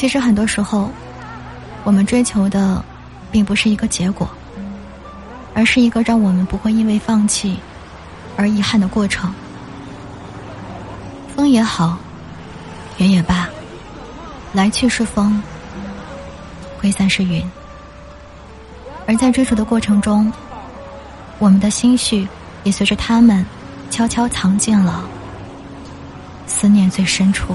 其实很多时候我们追求的并不是一个结果而是一个让我们不会因为放弃而遗憾的过程。风也好云也罢来去是风挥散是云。而在追逐的过程中我们的心绪也随着他们悄悄藏进了思念最深处。